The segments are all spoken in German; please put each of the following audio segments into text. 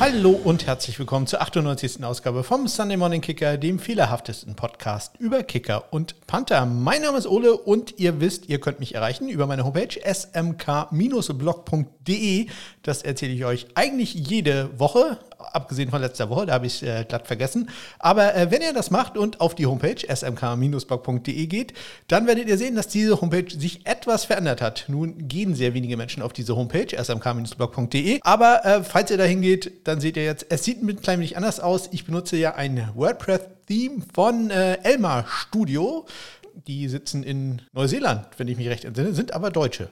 Hallo und herzlich willkommen zur 98. Ausgabe vom Sunday Morning Kicker, dem fehlerhaftesten Podcast über Kicker und Panther. Mein Name ist Ole und ihr wisst, ihr könnt mich erreichen über meine Homepage smk-blog.de. Das erzähle ich euch eigentlich jede Woche, abgesehen von letzter Woche, da habe ich äh, glatt vergessen. Aber äh, wenn ihr das macht und auf die Homepage smk-blog.de geht, dann werdet ihr sehen, dass diese Homepage sich etwas verändert hat. Nun gehen sehr wenige Menschen auf diese Homepage smk-blog.de, aber äh, falls ihr dahin geht, dann seht ihr jetzt, es sieht ein klein wenig anders aus. Ich benutze ja ein WordPress-Theme von äh, Elmar Studio. Die sitzen in Neuseeland, wenn ich mich recht entsinne, sind aber Deutsche.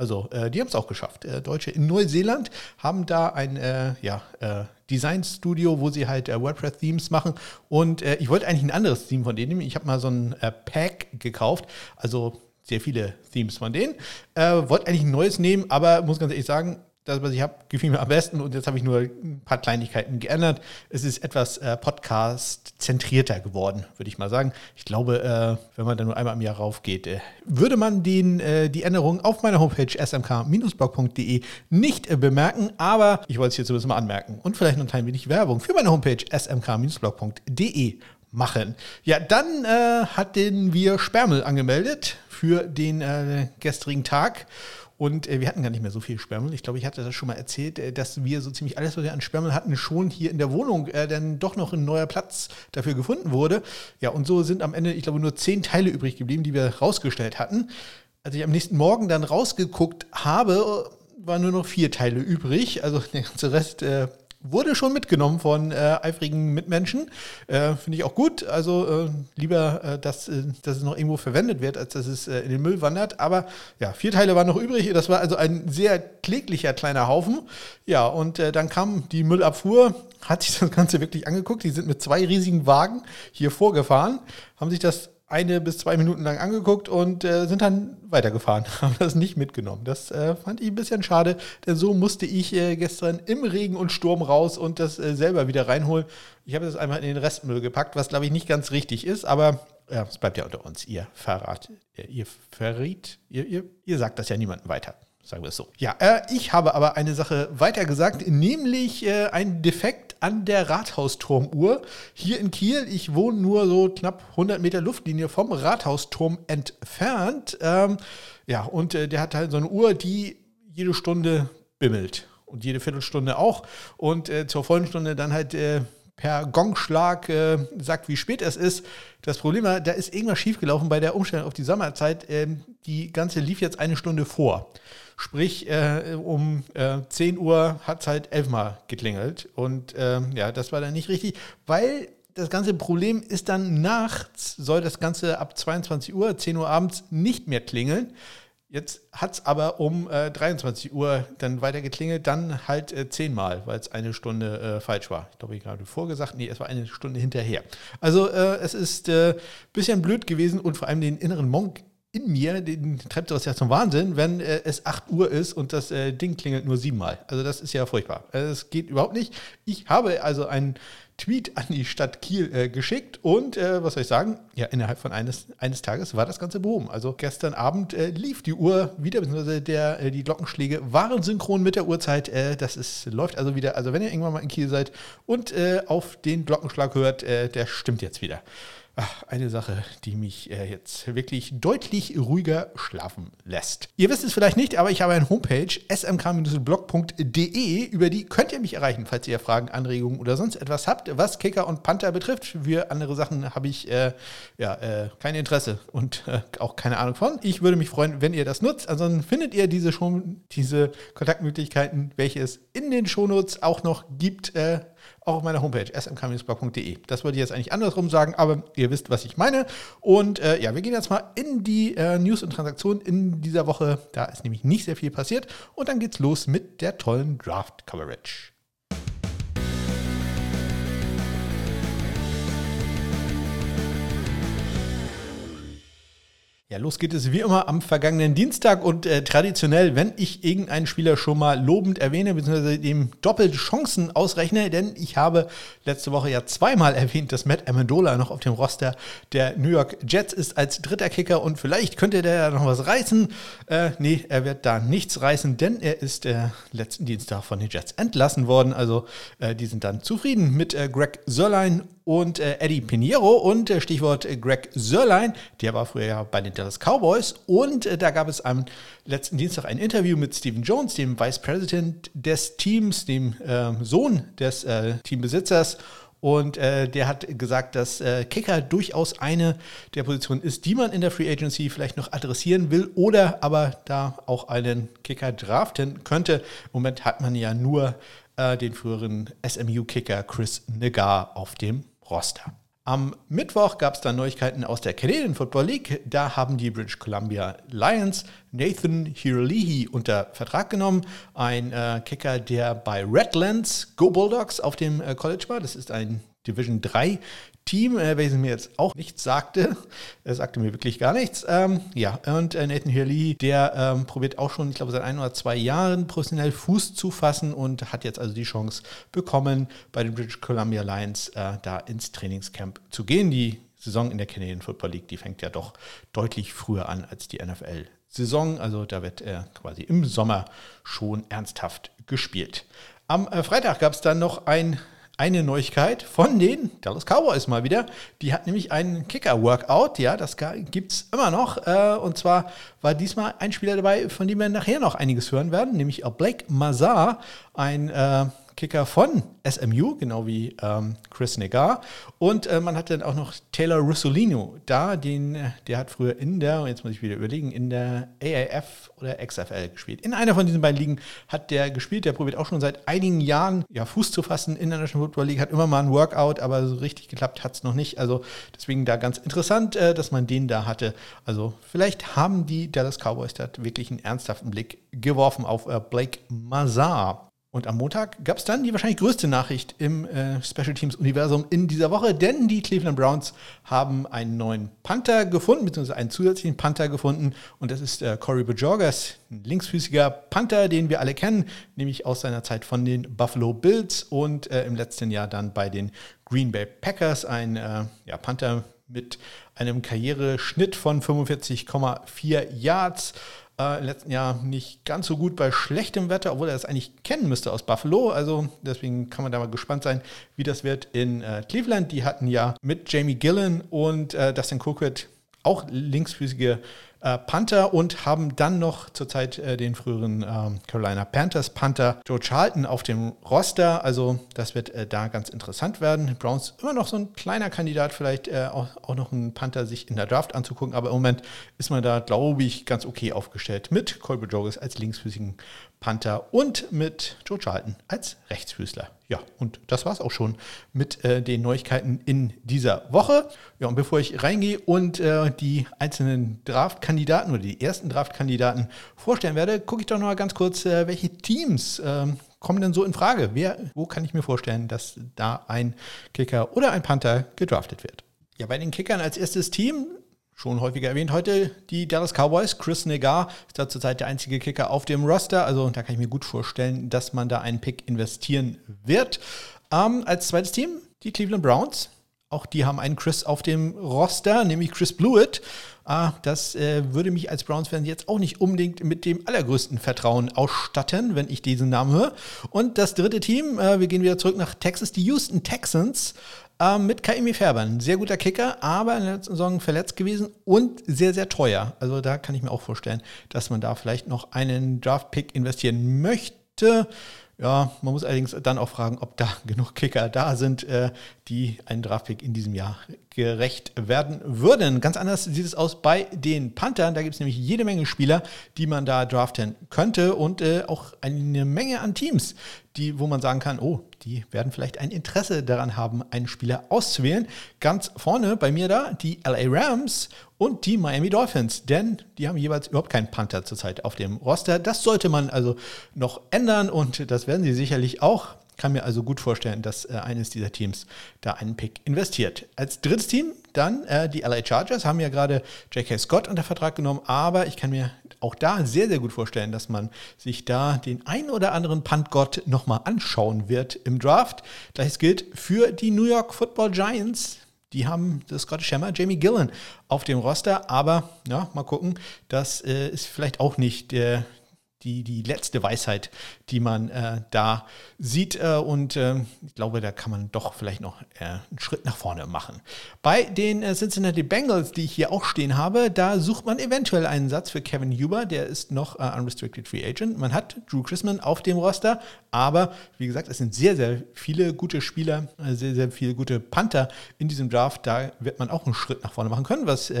Also, äh, die haben es auch geschafft. Äh, Deutsche in Neuseeland haben da ein äh, ja, äh, Design-Studio, wo sie halt äh, WordPress-Themes machen. Und äh, ich wollte eigentlich ein anderes Theme von denen nehmen. Ich habe mal so ein Pack gekauft. Also sehr viele Themes von denen. wollte eigentlich ein neues nehmen, aber muss ganz ehrlich sagen, das, was ich habe, gefiel mir am besten und jetzt habe ich nur ein paar Kleinigkeiten geändert. Es ist etwas äh, Podcast-zentrierter geworden, würde ich mal sagen. Ich glaube, äh, wenn man da nur einmal im Jahr raufgeht, äh, würde man den, äh, die Änderungen auf meiner Homepage smk-blog.de nicht äh, bemerken, aber ich wollte es hier zumindest mal anmerken und vielleicht noch ein klein wenig Werbung für meine Homepage smk-blog.de machen. Ja, dann äh, hatten wir Spermel angemeldet für den gestrigen Tag. Und äh, wir hatten gar nicht mehr so viel Sperrmüll. Ich glaube, ich hatte das schon mal erzählt, äh, dass wir so ziemlich alles, was wir an Sperrmüll hatten, schon hier in der Wohnung äh, dann doch noch ein neuer Platz dafür gefunden wurde. Ja, und so sind am Ende, ich glaube, nur zehn Teile übrig geblieben, die wir rausgestellt hatten. Als ich am nächsten Morgen dann rausgeguckt habe, waren nur noch vier Teile übrig. Also der ganze Rest äh, wurde schon mitgenommen von äh, eifrigen Mitmenschen. Äh, Finde ich auch gut. Also äh, lieber, äh, dass, äh, dass es noch irgendwo verwendet wird, als dass es äh, in den Müll wandert. Aber ja, vier Teile waren noch übrig. Das war also ein sehr kläglicher kleiner Haufen. Ja, und dann kam die Müllabfuhr, hat sich das Ganze wirklich angeguckt. Die sind mit zwei riesigen Wagen hier vorgefahren, haben sich das eine bis zwei Minuten lang angeguckt und äh, sind dann weitergefahren, haben das nicht mitgenommen. Das äh, fand ich ein bisschen schade, denn so musste ich äh, gestern im Regen und Sturm raus und das äh, selber wieder reinholen. Ich habe das einmal in den Restmüll gepackt, was glaube ich nicht ganz richtig ist, aber es bleibt ja unter uns. Ihr verrat, ihr verriet, ihr, ihr, ihr sagt das ja niemandem weiter. Sagen wir es so. Ja, äh, ich habe aber eine Sache weitergesagt, nämlich äh, ein Defekt an der Rathausturmuhr hier in Kiel. Ich wohne nur so knapp 100 Meter Luftlinie vom Rathausturm entfernt. Ähm, ja, und äh, der hat halt so eine Uhr, die jede Stunde bimmelt und jede Viertelstunde auch. Und äh, zur vollen Stunde dann halt äh, per Gongschlag äh, sagt, wie spät es ist. Das Problem war, da ist irgendwas schiefgelaufen bei der Umstellung auf die Sommerzeit. Ähm, die ganze lief jetzt eine Stunde vor. Sprich, äh, um äh, 10 Uhr hat es halt elfmal geklingelt. Und äh, ja, das war dann nicht richtig, weil das ganze Problem ist dann nachts, soll das Ganze ab 22 Uhr, 10 Uhr abends nicht mehr klingeln. Jetzt hat es aber um äh, 23 Uhr dann weiter geklingelt, dann halt äh, zehnmal, weil es eine Stunde äh, falsch war. Ich glaube, ich gerade vorgesagt, nee, es war eine Stunde hinterher. Also äh, es ist ein äh, bisschen blöd gewesen und vor allem den inneren Monk in mir, den treibt das ja zum Wahnsinn, wenn äh, es 8 Uhr ist und das Ding klingelt nur siebenmal. Also das ist ja furchtbar. Es geht überhaupt nicht. Ich habe also einen Tweet an die Stadt Kiel äh, geschickt und äh, was soll ich sagen? Ja, innerhalb von eines, eines Tages war das Ganze behoben. Also gestern Abend äh, lief die Uhr wieder, beziehungsweise der, äh, die Glockenschläge waren synchron mit der Uhrzeit. das ist, läuft also wieder. Also wenn ihr irgendwann mal in Kiel seid und auf den Glockenschlag hört, der stimmt jetzt wieder. Ach, eine Sache, die mich äh, jetzt wirklich deutlich ruhiger schlafen lässt. Ihr wisst es vielleicht nicht, aber ich habe eine Homepage, smk-blog.de, über die könnt ihr mich erreichen, falls ihr Fragen, Anregungen oder sonst etwas habt, was Kicker und Panther betrifft. Für andere Sachen habe ich äh, ja, äh, kein Interesse und äh, auch keine Ahnung von. Ich würde mich freuen, wenn ihr das nutzt. Ansonsten findet ihr diese, schon, diese Kontaktmöglichkeiten, welche es in den Shownotes auch noch gibt äh, auch auf meiner Homepage smk-blog.de. Das wollte ich jetzt eigentlich andersrum sagen, aber ihr wisst, was ich meine. Und äh, ja, wir gehen jetzt mal in die äh, News und Transaktionen in dieser Woche. Da ist nämlich nicht sehr viel passiert. Und dann geht's los mit der tollen Draft Coverage. Ja, los geht es wie immer am vergangenen Dienstag und äh, traditionell, wenn ich irgendeinen Spieler schon mal lobend erwähne, beziehungsweise dem doppelt Chancen ausrechne, denn ich habe letzte Woche ja zweimal erwähnt, dass Matt Amendola noch auf dem Roster der New York Jets ist als dritter Kicker und vielleicht könnte der ja noch was reißen. Äh, nee, er wird da nichts reißen, denn er ist äh, letzten Dienstag von den Jets entlassen worden. Also äh, die sind dann zufrieden mit äh, Greg Sörlein und äh, Eddie Pinheiro und äh, Stichwort Greg Sörlein, der war früher ja bei den Dallas Cowboys und äh, da gab es am letzten Dienstag ein Interview mit Stephen Jones, dem Vice President des Teams, dem ähm, Sohn des äh, Teambesitzers und äh, der hat gesagt, dass äh, Kicker durchaus eine der Positionen ist, die man in der Free Agency vielleicht noch adressieren will oder aber da auch einen Kicker draften könnte. Im Moment hat man ja nur äh, den früheren SMU-Kicker Chris Negar auf dem Roster. Am Mittwoch gab es dann Neuigkeiten aus der Canadian Football League. Da haben die British Columbia Lions Nathan Hirlehi unter Vertrag genommen. Ein äh, Kicker, der bei Redlands Go Bulldogs auf dem äh, College war. Das ist ein Division 3 Team, äh, welches mir jetzt auch nichts sagte. Er sagte mir wirklich gar nichts. Ähm, ja, und äh, Nathan Hurley, der ähm, probiert auch schon, ich glaube, seit ein oder zwei Jahren professionell Fuß zu fassen und hat jetzt also die Chance bekommen, bei den British Columbia Lions äh, da ins Trainingscamp zu gehen. Die Saison in der Canadian Football League, die fängt ja doch deutlich früher an als die NFL. Saison, also da wird er quasi im Sommer schon ernsthaft gespielt. Am äh, Freitag gab es dann noch ein eine Neuigkeit von den Dallas Cowboys mal wieder. Die hat nämlich einen Kicker-Workout, ja, das gibt es immer noch. Äh, und zwar war diesmal ein Spieler dabei, von dem wir nachher noch einiges hören werden, nämlich Blake Mazar, ein äh, Kicker von SMU, genau wie ähm, Chris Negar. Und äh, man hat dann auch noch Taylor Russolino da, den, äh, der hat früher in der, jetzt muss ich wieder überlegen, in der AAF oder XFL gespielt. In einer von diesen beiden Ligen hat der gespielt, der probiert auch schon seit einigen Jahren ja, Fuß zu fassen in der National Football League, hat immer mal ein Workout, aber so richtig geklappt hat es noch nicht. Also deswegen da ganz interessant, äh, dass man den da hatte. Also vielleicht haben die Dallas Cowboys da wirklich einen ernsthaften Blick geworfen auf äh, Blake Mazar. Und am Montag gab es dann die wahrscheinlich größte Nachricht im äh, Special Teams Universum in dieser Woche, denn die Cleveland Browns haben einen neuen Panther gefunden, beziehungsweise einen zusätzlichen Panther gefunden. Und das ist äh, Corey Bajorgas, ein linksfüßiger Panther, den wir alle kennen, nämlich aus seiner Zeit von den Buffalo Bills und äh, im letzten Jahr dann bei den Green Bay Packers, ein äh, ja, Panther mit einem Karriereschnitt von 45,4 Yards äh, im letzten Jahr nicht ganz so gut bei schlechtem Wetter, obwohl er das eigentlich kennen müsste aus Buffalo. Also deswegen kann man da mal gespannt sein, wie das wird in äh, Cleveland. Die hatten ja mit Jamie Gillen und äh, Dustin Cookett auch linksfüßige äh, Panther und haben dann noch zurzeit äh, den früheren äh, Carolina Panthers Panther Joe Charlton auf dem Roster. Also das wird äh, da ganz interessant werden. Browns immer noch so ein kleiner Kandidat, vielleicht äh, auch, auch, noch einen Panther sich in der Draft anzugucken, aber im Moment ist man da, glaube ich, ganz okay aufgestellt mit Colby Joggers als linksfüßigen Panther und mit Joe Charlton als Rechtsfüßler. Ja, und das war es auch schon mit äh, den Neuigkeiten in dieser Woche. Ja, und bevor ich reingehe und äh, die einzelnen Draftkandidaten oder die ersten Draftkandidaten vorstellen werde, gucke ich doch noch mal ganz kurz, äh, welche Teams ähm, kommen denn so in Frage? Wer, wo kann ich mir vorstellen, dass da ein Kicker oder ein Panther gedraftet wird? Ja, bei den Kickern als erstes Team schon häufiger erwähnt. Heute die Dallas Cowboys. Chris Negar ist da zurzeit der einzige Kicker auf dem Roster. Also da kann ich mir gut vorstellen, dass man da einen Pick investieren wird. Ähm, als zweites Team die Cleveland Browns. Auch die haben einen Chris auf dem Roster, nämlich Chris Blewett. Ah, das äh, würde mich als Browns-Fan jetzt auch nicht unbedingt mit dem allergrößten Vertrauen ausstatten, wenn ich diesen Namen höre. Und das dritte Team, äh, wir gehen wieder zurück nach Texas, die Houston Texans. Ähm, mit Kaimi Färber, ein sehr guter Kicker, aber in der letzten Saison verletzt gewesen und sehr, sehr teuer. Also da kann ich mir auch vorstellen, dass man da vielleicht noch einen Draft-Pick investieren möchte. Ja, man muss allerdings dann auch fragen, ob da genug Kicker da sind, äh, die einen Draftpick in diesem Jahr gerecht werden würden. Ganz anders sieht es aus bei den Panthern. Da gibt es nämlich jede Menge Spieler, die man da draften könnte und äh, auch eine Menge an Teams, die, wo man sagen kann, oh, die werden vielleicht ein Interesse daran haben, einen Spieler auszuwählen. Ganz vorne bei mir da die LA Rams und die Miami Dolphins, denn die haben jeweils überhaupt keinen Panther zurzeit auf dem Roster. Das sollte man also noch ändern und das werden sie sicherlich auch kann mir also gut vorstellen, dass äh, eines dieser Teams da einen Pick investiert. Als drittes Team dann äh, die LA Chargers haben ja gerade J.K. Scott unter Vertrag genommen, aber ich kann mir auch da sehr, sehr gut vorstellen, dass man sich da den einen oder anderen Puntgott nochmal anschauen wird im Draft. Gleiches gilt für die New York Football Giants. Die haben das Scottish Hammer, Jamie Gillen, auf dem Roster, aber ja, mal gucken. Das äh, ist vielleicht auch nicht der, die, die letzte Weisheit, die man äh, da sieht. Äh, und äh, ich glaube, da kann man doch vielleicht noch äh, einen Schritt nach vorne machen. Bei den äh, Cincinnati Bengals, die ich hier auch stehen habe, da sucht man eventuell einen Satz für Kevin Huber. Der ist noch äh, Unrestricted Free Agent. Man hat Drew Chrisman auf dem Roster, aber wie gesagt, es sind sehr, sehr viele gute Spieler, sehr, sehr viele gute Panther in diesem Draft. Da wird man auch einen Schritt nach vorne machen können, was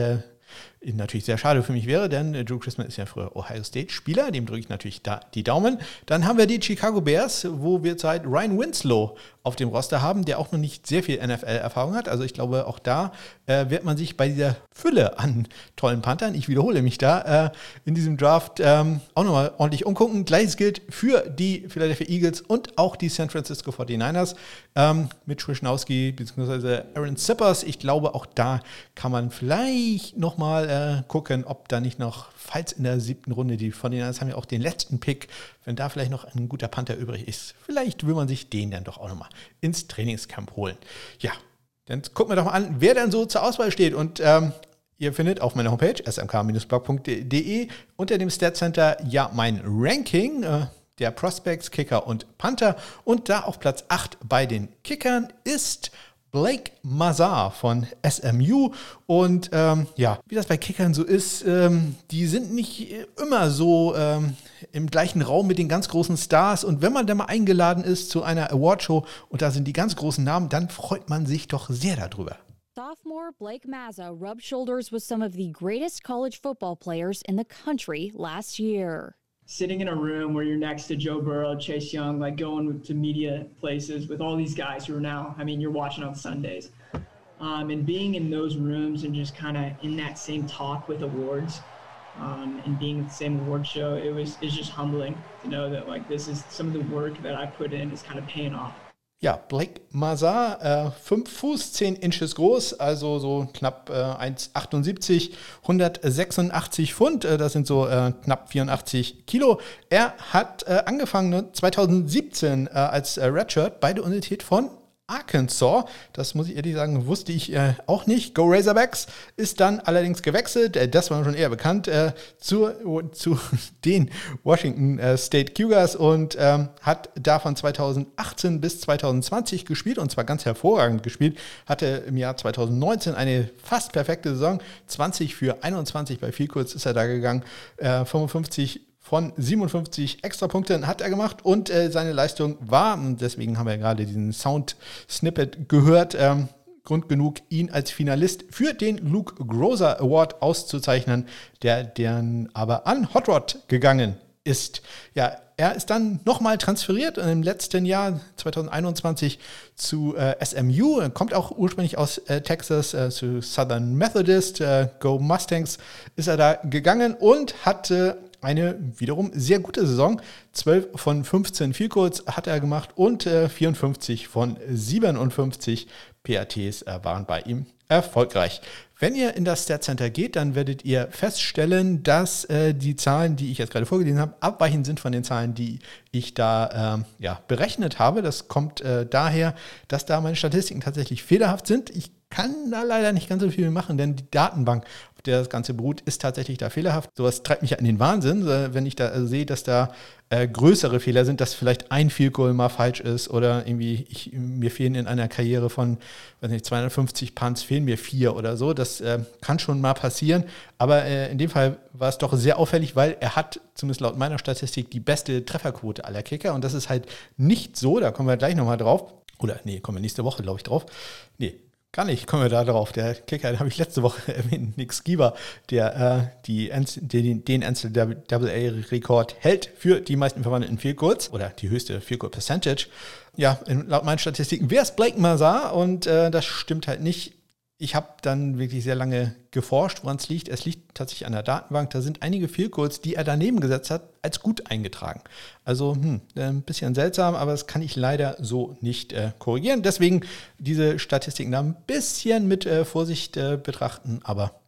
natürlich sehr schade für mich wäre, denn Drew Chrisman ist ja früher Ohio State-Spieler, dem drücke ich natürlich da die Daumen. Dann haben wir die Chicago Bears, wo wir zurzeit Ryan Winslow auf dem Roster haben, der auch noch nicht sehr viel NFL-Erfahrung hat. Also ich glaube, auch da äh, wird man sich bei dieser Fülle an tollen Panthern, ich wiederhole mich da, äh, in diesem Draft ähm, auch nochmal ordentlich umgucken. Gleiches gilt für die Philadelphia Eagles und auch die San Francisco 49ers ähm, mit Schwischnowski bzw. Aaron Zippers. Ich glaube, auch da kann man vielleicht nochmal äh, gucken, ob da nicht noch, falls in der siebten Runde, die 49ers haben ja auch den letzten Pick, wenn da vielleicht noch ein guter Panther übrig ist, vielleicht will man sich den dann doch auch nochmal ins Trainingscamp holen. Ja, dann gucken wir doch mal an, wer dann so zur Auswahl steht. Und ähm, ihr findet auf meiner Homepage smk-blog.de unter dem Stat Center ja mein Ranking. Äh, der Prospects, Kicker und Panther. Und da auf Platz 8 bei den Kickern ist Blake Mazar von SMU. Und ähm, ja, wie das bei Kickern so ist, ähm, die sind nicht immer so ähm, im gleichen Raum mit den ganz großen Stars. Und wenn man da mal eingeladen ist zu einer Awardshow und da sind die ganz großen Namen, dann freut man sich doch sehr darüber. Sophomore Blake Mazza rubbed shoulders with some of the greatest college football players in the country last year. Sitting in a room where you're next to Joe Burrow, Chase Young, like going to media places with all these guys who are now, I mean, you're watching on Sundays. Um, and being in those rooms and just kind of in that same talk with awards um, and being at the same award show, it was it's just humbling to know that like this is some of the work that I put in is kind of paying off. Ja, Blake Mazar, äh, 5 Fuß, 10 Inches groß, also so knapp äh, 1,78, 186 Pfund, äh, das sind so äh, knapp 84 Kilo. Er hat äh, angefangen 2017 äh, als äh, Redshirt bei der Universität von Arkansas. Das muss ich ehrlich sagen, wusste ich äh, auch nicht. Go Razorbacks ist dann allerdings gewechselt, äh, das war schon eher bekannt, äh, zu, zu den Washington äh, State Cougars und ähm, hat davon 2018 bis 2020 gespielt und zwar ganz hervorragend gespielt. Hatte im Jahr 2019 eine fast perfekte Saison. 20 für 21 bei viel kurz ist er da gegangen. 55 äh, von 57 Extrapunkten hat er gemacht und äh, seine Leistung war, und deswegen haben wir gerade diesen Sound-Snippet gehört, ähm, Grund genug, ihn als Finalist für den Luke Groser Award auszuzeichnen, der dann aber an Hot Rod gegangen ist. Ja, er ist dann nochmal transferiert im letzten Jahr 2021 zu äh, SMU, kommt auch ursprünglich aus äh, Texas äh, zu Southern Methodist, äh, Go Mustangs ist er da gegangen und hatte eine wiederum sehr gute Saison. 12 von 15 Vielkurz hat er gemacht und äh, 54 von 57 PATs äh, waren bei ihm erfolgreich. Wenn ihr in das Stat Center geht, dann werdet ihr feststellen, dass äh, die Zahlen, die ich jetzt gerade vorgelesen habe, abweichend sind von den Zahlen, die ich da ähm, ja, berechnet habe. Das kommt äh, daher, dass da meine Statistiken tatsächlich fehlerhaft sind. Ich kann da leider nicht ganz so viel machen, denn die Datenbank, das Ganze beruht, ist tatsächlich da fehlerhaft. Sowas treibt mich ja in den Wahnsinn, wenn ich da also sehe, dass da äh, größere Fehler sind, dass vielleicht ein Field Goal mal falsch ist oder irgendwie ich, mir fehlen in einer Karriere von weiß nicht, 250 Punts fehlen mir vier oder so. Das äh, kann schon mal passieren, aber äh, in dem Fall war es doch sehr auffällig, weil er hat zumindest laut meiner Statistik die beste Trefferquote aller Kicker und das ist halt nicht so, da kommen wir gleich nochmal drauf. Oder nee, kommen wir nächste Woche, glaube ich, drauf. Nee, Gar nicht, kommen wir da drauf. Der Kicker, den habe ich letzte Woche erwähnt, Nick Skiver, der äh, die, den, den NCAA-Rekord hält für die meisten verwandelten Field Goals oder die höchste Field Goal Percentage. Ja, laut meinen Statistiken wäre es Blake Mazar und äh, das stimmt halt nicht. Ich habe dann wirklich sehr lange geforscht, woran es liegt. Es liegt tatsächlich an der Datenbank. Da sind einige Fehlcodes, die er daneben gesetzt hat, als gut eingetragen. Also hm, äh, ein bisschen seltsam, aber das kann ich leider so nicht äh, korrigieren. Deswegen diese Statistiken da ein bisschen mit äh, Vorsicht äh, betrachten. Aber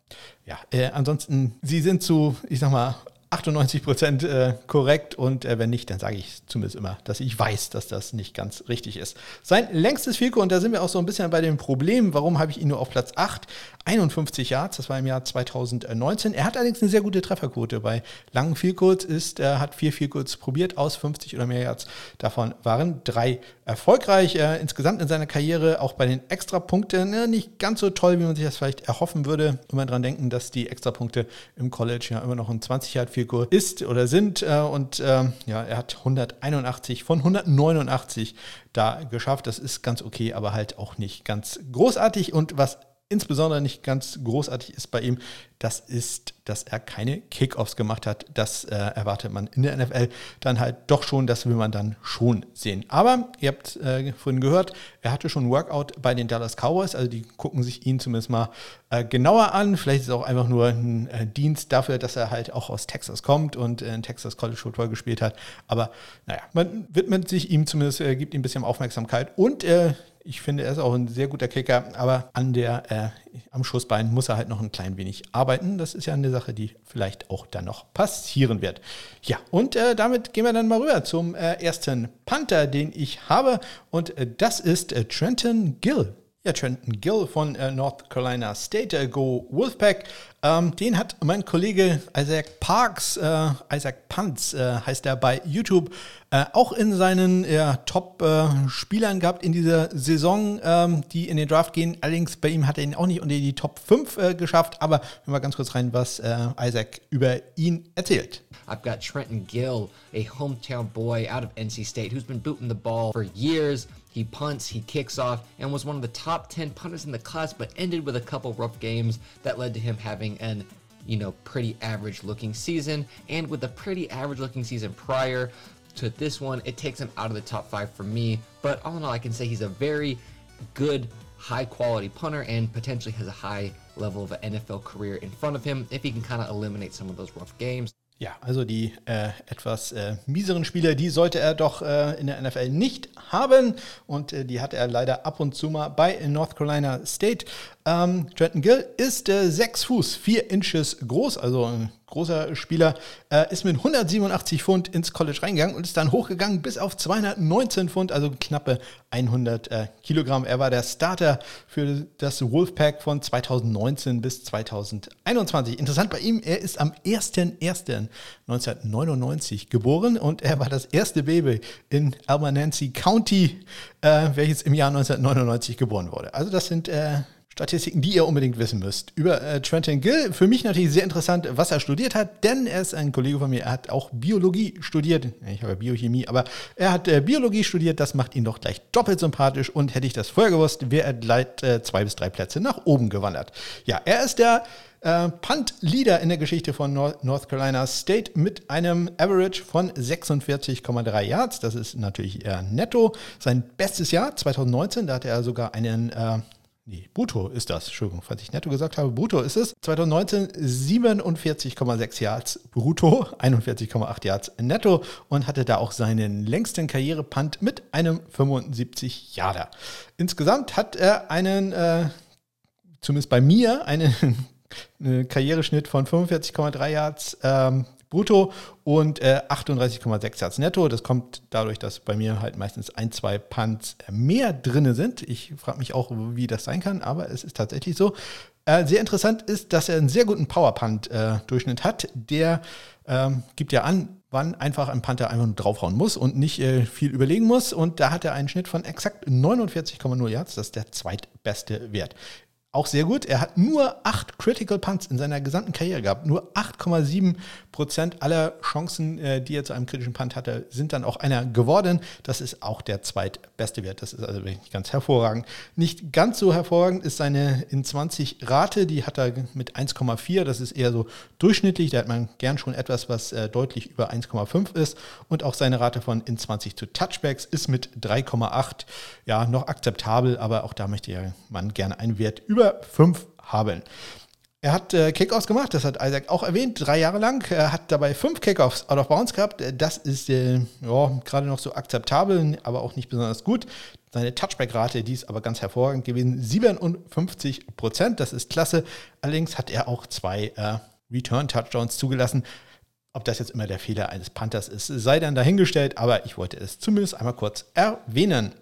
ja, äh, ansonsten, sie sind zu, ich sag mal, 98 Prozent äh, korrekt und äh, wenn nicht, dann sage ich zumindest immer, dass ich weiß, dass das nicht ganz richtig ist. Sein längstes Vielko, und da sind wir auch so ein bisschen bei dem Problem, warum habe ich ihn nur auf Platz 8? 51 Yards, das war im Jahr 2019. Er hat allerdings eine sehr gute Trefferquote. Bei langen Vielcodes ist, er hat vier Vielcodes probiert aus 50 oder mehr Yards. Davon waren drei erfolgreich. Äh, insgesamt in seiner Karriere auch bei den Extrapunkten ne, nicht ganz so toll, wie man sich das vielleicht erhoffen würde. Immer dran denken, dass die Extrapunkte im College ja immer noch ein 20 Yard Figur ist oder sind. Äh, und äh, ja, er hat 181 von 189 da geschafft. Das ist ganz okay, aber halt auch nicht ganz großartig. Und was insbesondere nicht ganz großartig ist bei ihm, das ist, dass er keine Kickoffs gemacht hat. Das äh, erwartet man in der NFL dann halt doch schon, das will man dann schon sehen. Aber ihr habt äh, vorhin gehört, er hatte schon ein Workout bei den Dallas Cowboys, also die gucken sich ihn zumindest mal äh, genauer an. Vielleicht ist es auch einfach nur ein äh, Dienst dafür, dass er halt auch aus Texas kommt und in Texas College Football gespielt hat. Aber naja, man widmet sich ihm zumindest, äh, gibt ihm ein bisschen Aufmerksamkeit und äh, ich finde, er ist auch ein sehr guter Kicker, aber an der, äh, am Schussbein muss er halt noch ein klein wenig arbeiten. Das ist ja eine Sache, die vielleicht auch dann noch passieren wird. Ja, und äh, damit gehen wir dann mal rüber zum äh, ersten Panther, den ich habe. Und äh, das ist äh, Trenton Gill. Ja, Trenton Gill von äh, North Carolina State, äh, Go Wolfpack. Ähm, den hat mein Kollege Isaac Parks, äh, Isaac Pantz äh, heißt er bei YouTube, äh, auch in seinen Top-Spielern gehabt in dieser Saison, ähm, die in den Draft gehen. Allerdings bei ihm hat er ihn auch nicht unter die Top 5 äh, geschafft. Aber hören wir ganz kurz rein, was äh, Isaac über ihn erzählt. I've got Trenton Gill, a hometown boy out of NC State who's been booting the ball for years. He punts, he kicks off, and was one of the top 10 punters in the class, but ended with a couple rough games that led to him having an you know, pretty average looking season. And with a pretty average looking season prior to this one, it takes him out of the top five for me. But all in all, I can say he's a very good, high quality punter and potentially has a high level of an NFL career in front of him if he can kind of eliminate some of those rough games. Ja, also die äh, etwas äh, mieseren Spieler, die sollte er doch äh, in der NFL nicht haben. Und äh, die hatte er leider ab und zu mal bei North Carolina State. Ähm, Trenton Gill ist äh, 6 Fuß, 4 Inches groß, also ein großer Spieler, äh, ist mit 187 Pfund ins College reingegangen und ist dann hochgegangen bis auf 219 Pfund, also knappe 100 äh, Kilogramm. Er war der Starter für das Wolfpack von 2019 bis 2021. Interessant bei ihm, er ist am 01.01.1999 geboren und er war das erste Baby in Almanancy County, äh, welches im Jahr 1999 geboren wurde. Also das sind äh, Statistiken, die ihr unbedingt wissen müsst. Über äh, Trenton Gill, für mich natürlich sehr interessant, was er studiert hat, denn er ist ein Kollege von mir, er hat auch Biologie studiert. Ich habe Biochemie, aber er hat äh, Biologie studiert, das macht ihn doch gleich doppelt sympathisch und hätte ich das vorher gewusst, wäre er gleich äh, zwei bis drei Plätze nach oben gewandert. Ja, er ist der äh, Punt-Leader in der Geschichte von North Carolina State mit einem Average von 46,3 Yards. Das ist natürlich eher netto. Sein bestes Jahr 2019, da hatte er sogar einen äh, Nee, brutto ist das. Entschuldigung, falls ich netto gesagt habe, brutto ist es. 2019 47,6 Yards brutto, 41,8 Yards netto und hatte da auch seinen längsten Karrierepunt mit einem 75 Yarder. Insgesamt hat er einen, äh, zumindest bei mir, einen, Karriereschnitt von 45,3 Yards ähm, brutto und äh, 38,6 Yards netto. Das kommt dadurch, dass bei mir halt meistens ein, zwei Punts mehr drin sind. Ich frage mich auch, wie das sein kann, aber es ist tatsächlich so. Äh, sehr interessant ist, dass er einen sehr guten Power-Punt-Durchschnitt äh, hat. Der ähm, gibt ja an, wann einfach ein Panther einfach nur draufhauen muss und nicht äh, viel überlegen muss. Und da hat er einen Schnitt von exakt 49,0 Yards. Das ist der zweitbeste Wert. Auch sehr gut. Er hat nur acht Critical Punts in seiner gesamten Karriere gehabt. Nur 8,7 Prozent aller Chancen, äh, die er zu einem kritischen Punt hatte, sind dann auch einer geworden. Das ist auch der zweitbeste Wert. Das ist also wirklich ganz hervorragend. Nicht ganz so hervorragend ist seine in 20 Rate. Die hat er mit 1,4. Das ist eher so durchschnittlich. Da hat man gern schon etwas, was äh, deutlich über 1,5 ist. Und auch seine Rate von in 20 zu Touchbacks ist mit 3,8 ja noch akzeptabel. Aber auch da möchte man gerne einen Wert über 5 haben. Er hat äh, Kickoffs gemacht, das hat Isaac auch erwähnt, drei Jahre lang. Er hat dabei fünf Kickoffs out of bounds gehabt. Das ist äh, gerade noch so akzeptabel, aber auch nicht besonders gut. Seine Touchback-Rate, die ist aber ganz hervorragend gewesen, 57 Prozent. Das ist klasse. Allerdings hat er auch zwei äh, Return-Touchdowns zugelassen. Ob das jetzt immer der Fehler eines Panthers ist, sei dann dahingestellt, aber ich wollte es zumindest einmal kurz erwähnen.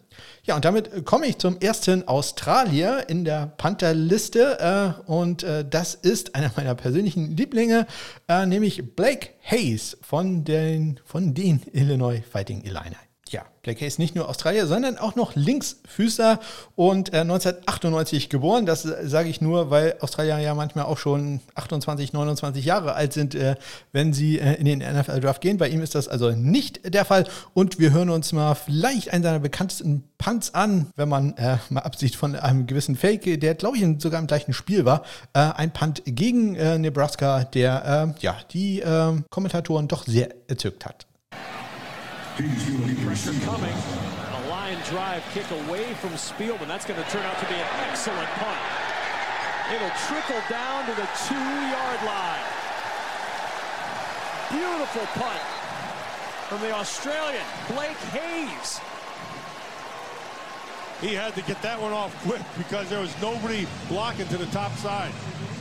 Ja, und damit komme ich zum ersten Australier in der Panther-Liste. Äh, und äh, das ist einer meiner persönlichen Lieblinge, äh, nämlich Blake Hayes von den, von den Illinois Fighting Illini ja, Blake Hayes nicht nur Australier, sondern auch noch Linksfüßer und äh, 1998 geboren. Das äh, sage ich nur, weil Australier ja manchmal auch schon 28, 29 Jahre alt sind, äh, wenn sie äh, in den NFL-Draft gehen. Bei ihm ist das also nicht der Fall. Und wir hören uns mal vielleicht einen seiner bekanntesten Punts an, wenn man äh, mal absieht von einem gewissen Fake, der glaube ich sogar im gleichen Spiel war. Ein Punt gegen Nebraska, der ja die Kommentatoren doch sehr erzückt hat. Pressure coming. A line drive kick away from Spielman. That's going to turn out to be an excellent punt. It'll trickle down to the two-yard line. Beautiful punt from the Australian, Blake Hayes. He had to get that one off quick because there was nobody blocking to the top side.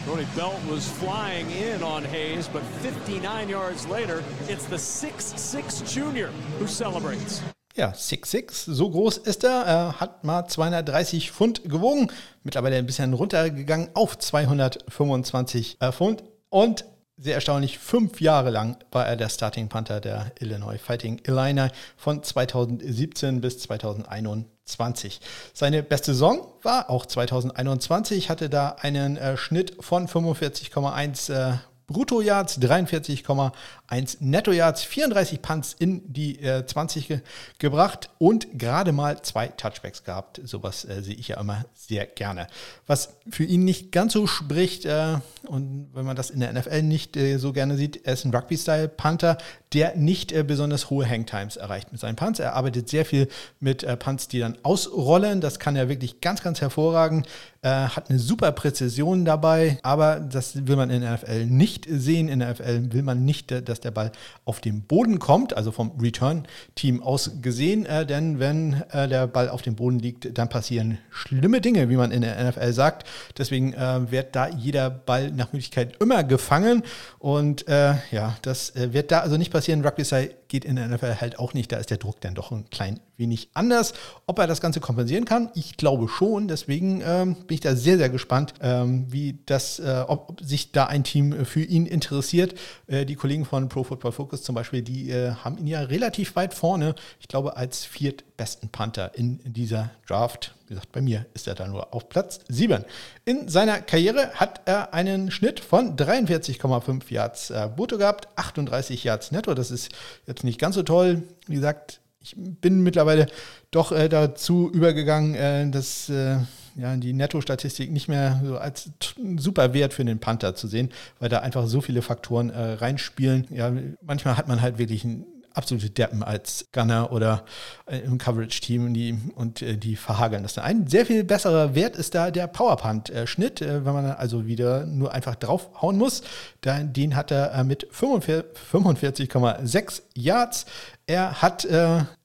Tony Belt was flying in on Hayes, but 59 yards later, it's the 6'6 Junior who celebrates. Ja, 6'6, so groß ist er. Er hat mal 230 Pfund gewogen, mittlerweile ein bisschen runtergegangen auf 225 äh, Pfund und sehr erstaunlich, fünf Jahre lang war er der Starting Panther der Illinois Fighting Illini von 2017 bis 2021. Seine beste Saison war auch 2021, hatte da einen äh, Schnitt von 45,1 äh, Brutto-Yards, 43,1 Netto-Yards, 34 Punts in die äh, 20 ge gebracht und gerade mal zwei Touchbacks gehabt. Sowas äh, sehe ich ja immer sehr gerne. Was für ihn nicht ganz so spricht, äh, und wenn man das in der NFL nicht äh, so gerne sieht, er ist ein Rugby-Style-Panther, der nicht äh, besonders hohe Hangtimes erreicht mit seinen Punts. Er arbeitet sehr viel mit äh, Punts, die dann ausrollen. Das kann er wirklich ganz, ganz hervorragend. hat eine super Präzision dabei, aber das will man in der NFL nicht sehen. In der NFL will man nicht, dass der Ball auf den Boden kommt, also vom Return-Team aus gesehen, denn wenn der Ball auf dem Boden liegt, dann passieren schlimme Dinge, wie man in der NFL sagt. Deswegen wird da jeder Ball nach Möglichkeit immer gefangen. Und äh, ja, das äh, wird da also nicht passieren. Rugby sei geht in der NFL halt auch nicht. Da ist der Druck dann doch ein klein wenig anders. Ob er das Ganze kompensieren kann, ich glaube schon. Deswegen ähm, bin ich da sehr, sehr gespannt, ähm, wie das, äh, ob sich da ein Team für ihn interessiert. Äh, die Kollegen von Pro Football Focus zum Beispiel, die äh, haben ihn ja relativ weit vorne. Ich glaube, als viertbesten Panther in, in dieser Draft. Wie gesagt, bei mir ist er da nur auf Platz 7. In seiner Karriere hat er einen Schnitt von 43,5 Yards äh, brutto gehabt, 38 Yards netto. Das ist jetzt nicht ganz so toll. Wie gesagt, ich bin mittlerweile doch äh, dazu übergegangen, äh, dass äh, ja, die Netto-Statistik nicht mehr so als super Wert für den Panther zu sehen, weil da einfach so viele Faktoren äh, reinspielen. Ja, manchmal hat man halt wirklich ein absolute Deppen als Gunner oder äh, im Coverage-Team die, und äh, die verhageln das. Ein sehr viel besserer Wert ist da der Powerpunt-Schnitt, äh, wenn man also wieder nur einfach draufhauen muss. Den hat er mit 45,6 Yards. Er hat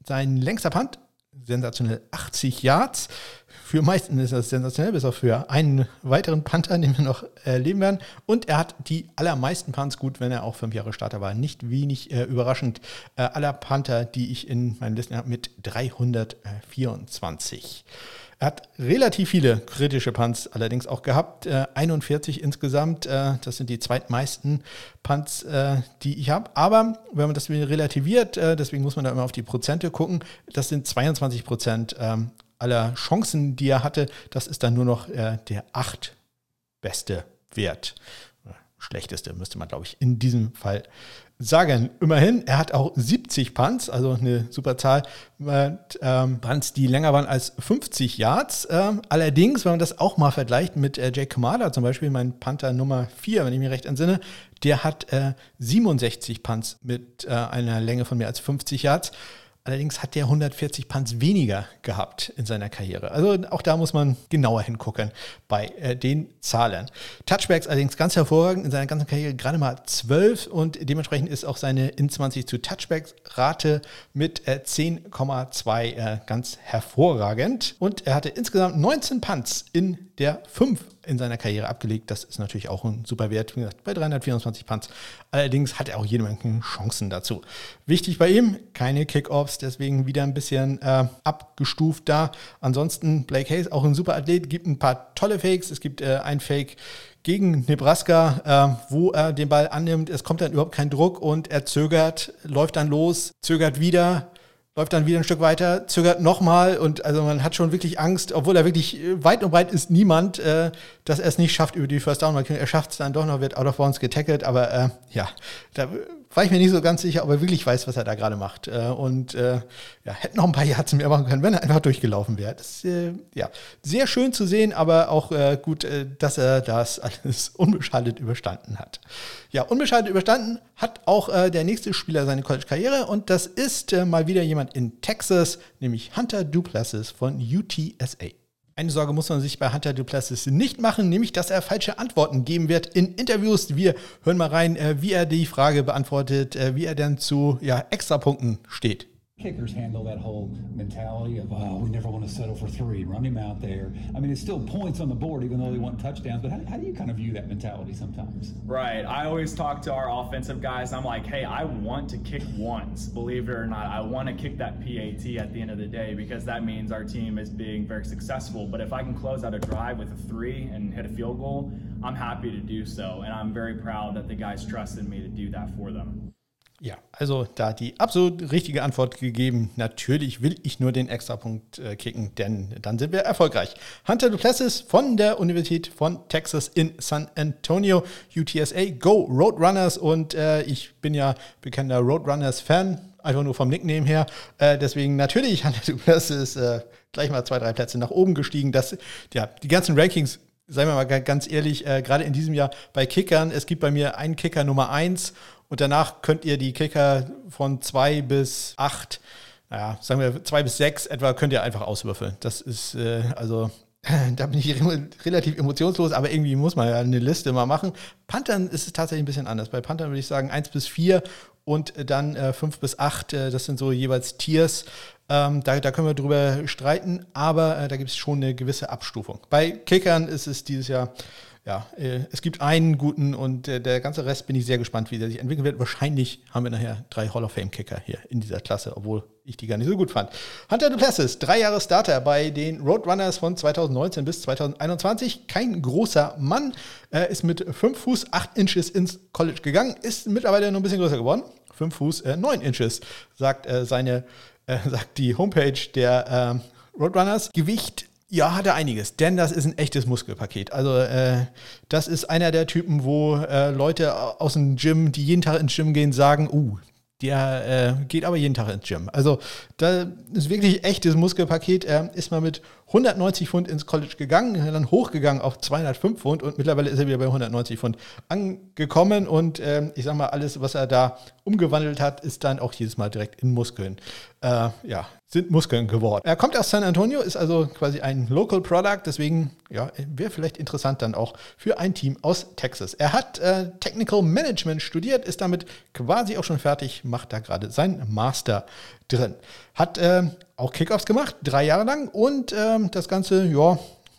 sein längster Punt, sensationell 80 Yards. Für meisten ist das sensationell, bis auf für einen weiteren Panther, den wir noch erleben werden. Und er hat die allermeisten Punts gut, wenn er auch fünf Jahre Starter war. Nicht wenig äh, überraschend. Äh, aller Panther, die ich in meinen Listen habe, mit 324. Er hat relativ viele kritische Punts allerdings auch gehabt. Äh, 41 insgesamt. Äh, das sind die zweitmeisten Punts, äh, die ich habe. Aber wenn man das relativiert, äh, deswegen muss man da immer auf die Prozente gucken, das sind 22 Prozent ähm, aller Chancen, die er hatte, das ist dann nur noch äh, der acht beste Wert. Schlechteste müsste man, glaube ich, in diesem Fall sagen. Immerhin, er hat auch 70 Punts, also eine super Zahl, mit ähm, Punts, die länger waren als 50 Yards. Ähm, allerdings, wenn man das auch mal vergleicht mit äh, Jake Kamada, zum Beispiel mein Panther Nummer 4, wenn ich mich recht entsinne, der hat äh, 67 Punts mit äh, einer Länge von mehr als 50 Yards. Allerdings hat der 140 Punts weniger gehabt in seiner Karriere. Also auch da muss man genauer hingucken bei äh, den Zahlen. Touchbacks allerdings ganz hervorragend in seiner ganzen Karriere gerade mal 12 und dementsprechend ist auch seine in 20 zu Touchbacks Rate mit äh, 10,2 äh, ganz hervorragend. Und er hatte insgesamt 19 Punts in der 5 in seiner Karriere abgelegt. Das ist natürlich auch ein super Wert, wie gesagt, bei 324 Punts. Allerdings hat er auch jede Menge Chancen dazu. Wichtig bei ihm, keine Kickoffs, deswegen wieder ein bisschen äh, abgestuft da. Ansonsten Blake Hayes, auch ein super Athlet, gibt ein paar tolle Fakes. Es gibt äh, ein Fake gegen Nebraska, äh, wo er den Ball annimmt. Es kommt dann überhaupt kein Druck und er zögert, läuft dann los, zögert wieder, läuft dann wieder ein Stück weiter, zögert nochmal und also man hat schon wirklich Angst, obwohl er wirklich äh, weit und breit ist niemand, äh, dass er es nicht schafft über die First Down. Er schafft es dann doch noch, wird out of bounds getackelt, aber äh, ja, da war ich mir nicht so ganz sicher, ob er wirklich weiß, was er da gerade macht. Äh, und äh, ja, hätte noch ein paar Yards mehr machen können, wenn er einfach durchgelaufen wäre. Das ist äh, ja sehr schön zu sehen, aber auch äh, gut, äh, dass er das alles unbeschadet überstanden hat. Ja, unbeschadet überstanden hat auch äh, der nächste Spieler seine College-Karriere und das ist mal wieder jemand in Texas, nämlich Hunter Duplessis von UTSA. Eine Sorge muss man sich bei Hunter Duplessis nicht machen, nämlich dass er falsche Antworten geben wird in Interviews. Wir hören mal rein, äh, wie er die Frage beantwortet, äh, wie er dann zu ja, Extrapunkten steht. Kickers handle that whole mentality of, oh, we never want to settle for three, run him out there. I mean, it's still points on the board, even though they want touchdowns. But how, how do you kind of view that mentality sometimes? Right. I always talk to our offensive guys. I'm like, hey, I want to kick once, believe it or not. I want to kick that PAT at the end of the day because that means our team is being very successful. But if I can close out a drive with a three and hit a field goal, I'm happy to do so. And I'm very proud that the guys trusted me to do that for them. Ja, also da die absolut richtige Antwort gegeben. Natürlich will ich nur den Extrapunkt äh, kicken, denn dann sind wir erfolgreich. Hunter Duplessis von der Universität von Texas in San Antonio, UTSA, Go Roadrunners. Und äh, ich bin ja bekannter Roadrunners-Fan, einfach nur vom Nickname her. Äh, deswegen natürlich Hunter Duplessis äh, gleich mal zwei, drei Plätze nach oben gestiegen. Das, ja, die ganzen Rankings seien wir mal ganz ehrlich, äh, gerade in diesem Jahr bei Kickern, es gibt bei mir einen Kicker Nummer eins und danach könnt ihr die Kicker von zwei bis acht, naja, sagen wir zwei bis sechs etwa, könnt ihr einfach auswürfeln. Das ist, äh, also, da bin ich relativ emotionslos, aber irgendwie muss man ja eine Liste mal machen. Panthern ist es tatsächlich ein bisschen anders. Bei Panthern würde ich sagen eins bis vier und dann äh, fünf bis acht, äh, das sind so jeweils Tiers. Ähm, da, da, können wir drüber streiten, aber äh, da gibt es schon eine gewisse Abstufung. Bei Kickern ist es dieses Jahr ja, äh, es gibt einen guten und äh, der ganze Rest bin ich sehr gespannt, wie der sich entwickeln wird. Wahrscheinlich haben wir nachher drei Hall of Fame-Kicker hier in dieser Klasse, obwohl ich die gar nicht so gut fand. Hunter Duplessis, drei Jahre Starter bei den Roadrunners von 2019 bis 2021. Kein großer Mann, äh, ist mit 5 Fuß 8 Inches ins College gegangen, ist mittlerweile noch ein bisschen größer geworden. 5 Fuß äh, 9 Inches, sagt äh, seine, äh, sagt die Homepage der Roadrunners. Gewicht ja, hat er einiges, denn das ist ein echtes Muskelpaket. Also äh, das ist einer der Typen, wo äh, Leute aus dem Gym, die jeden Tag ins Gym gehen, sagen, uh, der äh, geht aber jeden Tag ins Gym. Also da ist wirklich echtes Muskelpaket. Er ist mal mit 190 Pfund ins College gegangen, dann hochgegangen auf 205 Pfund und mittlerweile ist er wieder bei 190 Pfund angekommen und äh, ich sag mal, alles, was er da umgewandelt hat, ist dann auch jedes Mal direkt in Muskeln. Äh, ja, sind Muskeln geworden. Er kommt aus San Antonio, ist also quasi ein Local Product, deswegen ja, wäre vielleicht interessant dann auch für ein Team aus Texas. Er hat äh, Technical Management studiert, ist damit quasi auch schon fertig, macht da gerade sein Master drin. Hat äh, auch Kickoffs gemacht, drei Jahre lang und ähm, das Ganze, ja,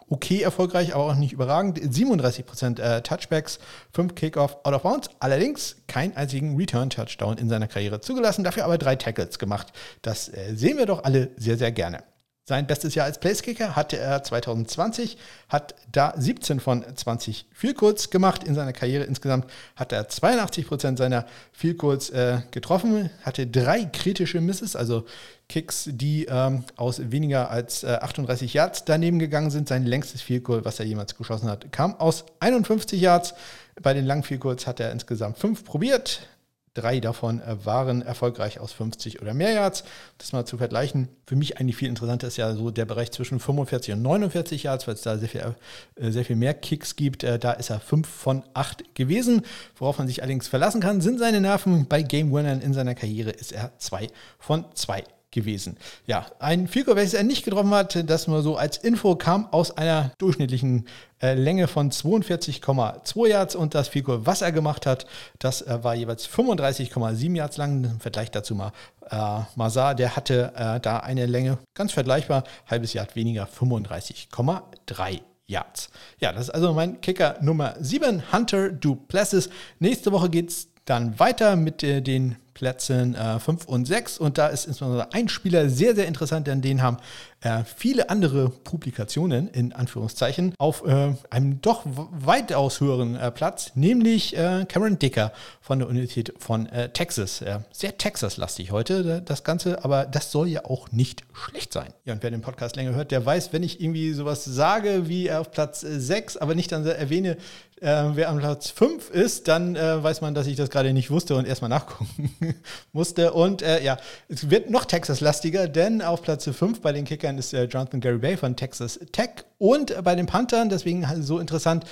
okay erfolgreich, aber auch nicht überragend. 37% äh, Touchbacks, 5 Kickoff out of bounds. Allerdings keinen einzigen Return-Touchdown in seiner Karriere zugelassen, dafür aber drei Tackles gemacht. Das äh, sehen wir doch alle sehr, sehr gerne. Sein bestes Jahr als Placekicker hatte er 2020, hat da 17 von 20 Vielkurz gemacht. In seiner Karriere insgesamt hat er 82% seiner Vielkurz äh, getroffen, hatte drei kritische Misses, also Kicks, die ähm, aus weniger als äh, 38 Yards daneben gegangen sind. Sein längstes Vielkurz, was er jemals geschossen hat, kam aus 51 Yards. Bei den langen Vielkurz hat er insgesamt fünf probiert, Drei davon äh, waren erfolgreich aus 50 oder mehr Yards. Das mal zu vergleichen. Für mich eigentlich viel interessanter ist ja so der Bereich zwischen 45 und 49 Yards, weil es da sehr viel, äh, sehr viel mehr Kicks gibt. Äh, da ist er 5 von 8 gewesen. Worauf man sich allerdings verlassen kann, sind seine Nerven. Bei Game Winnern in seiner Karriere ist er 2 von 2 gewesen. Ja, ein Goal, welches er nicht getroffen hat, das nur so als Info kam aus einer durchschnittlichen äh, Länge von 42,2 Yards und das Goal, was er gemacht hat, das äh, war jeweils 35,7 Yards lang. Im Vergleich dazu mal äh, Mazar, der hatte äh, da eine Länge ganz vergleichbar, halbes Yard weniger, 35,3 Yards. Ja, das ist also mein Kicker Nummer 7, Hunter Duplessis. Nächste Woche geht es dann weiter mit äh, den Plätzen 5 äh, und 6. Und da ist insbesondere ein Spieler sehr, sehr interessant, denn den haben äh, viele andere Publikationen in Anführungszeichen auf äh, einem doch weitaus höheren äh, Platz, nämlich äh, Cameron Dicker von der Universität von äh, Texas. sehr Texas-lastig heute das Ganze, aber das soll ja auch nicht schlecht sein. Ja, und wer den Podcast länger hört, der weiß, wenn ich irgendwie sowas sage wie auf Platz 6, aber nicht dann erwähne, wer am Platz 5 ist, dann weiß man, dass ich das gerade nicht wusste und erstmal nachgucken musste. Und ja, es wird noch Texas-lastiger, denn auf Platz 5 bei den Kickern ist äh, Jonathan Gary Bay von Texas Tech. Und bei den Panthern, deswegen halt so interessant,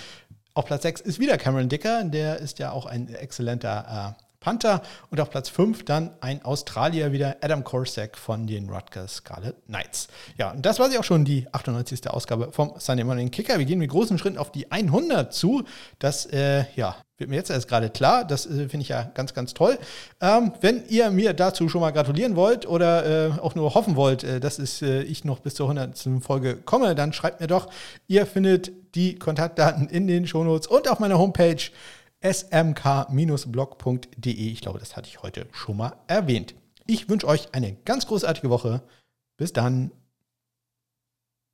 auf Platz 6 ist wieder Cameron Dicker. Der ist ja auch ein exzellenter äh, Panther. Und auf Platz 5 dann ein Australier wieder, Adam Korsak von den Rutgers Scarlet Knights. Ja, und das war sie auch schon, die 98. Ausgabe vom Sunday Morning Kicker. Wir gehen mit großen Schritten auf die 100 zu. Das, äh, ja, wird mir jetzt erst gerade klar. Das äh, finde ich ja ganz, ganz toll. Ähm, wenn ihr mir dazu schon mal gratulieren wollt oder äh, auch nur hoffen wollt, äh, dass es, äh, ich noch bis zur 100. Folge komme, dann schreibt mir doch. Ihr findet die Kontaktdaten in den Shownotes und auf meiner Homepage smk-blog.de. Ich glaube, das hatte ich heute schon mal erwähnt. Ich wünsche euch eine ganz großartige Woche. Bis dann.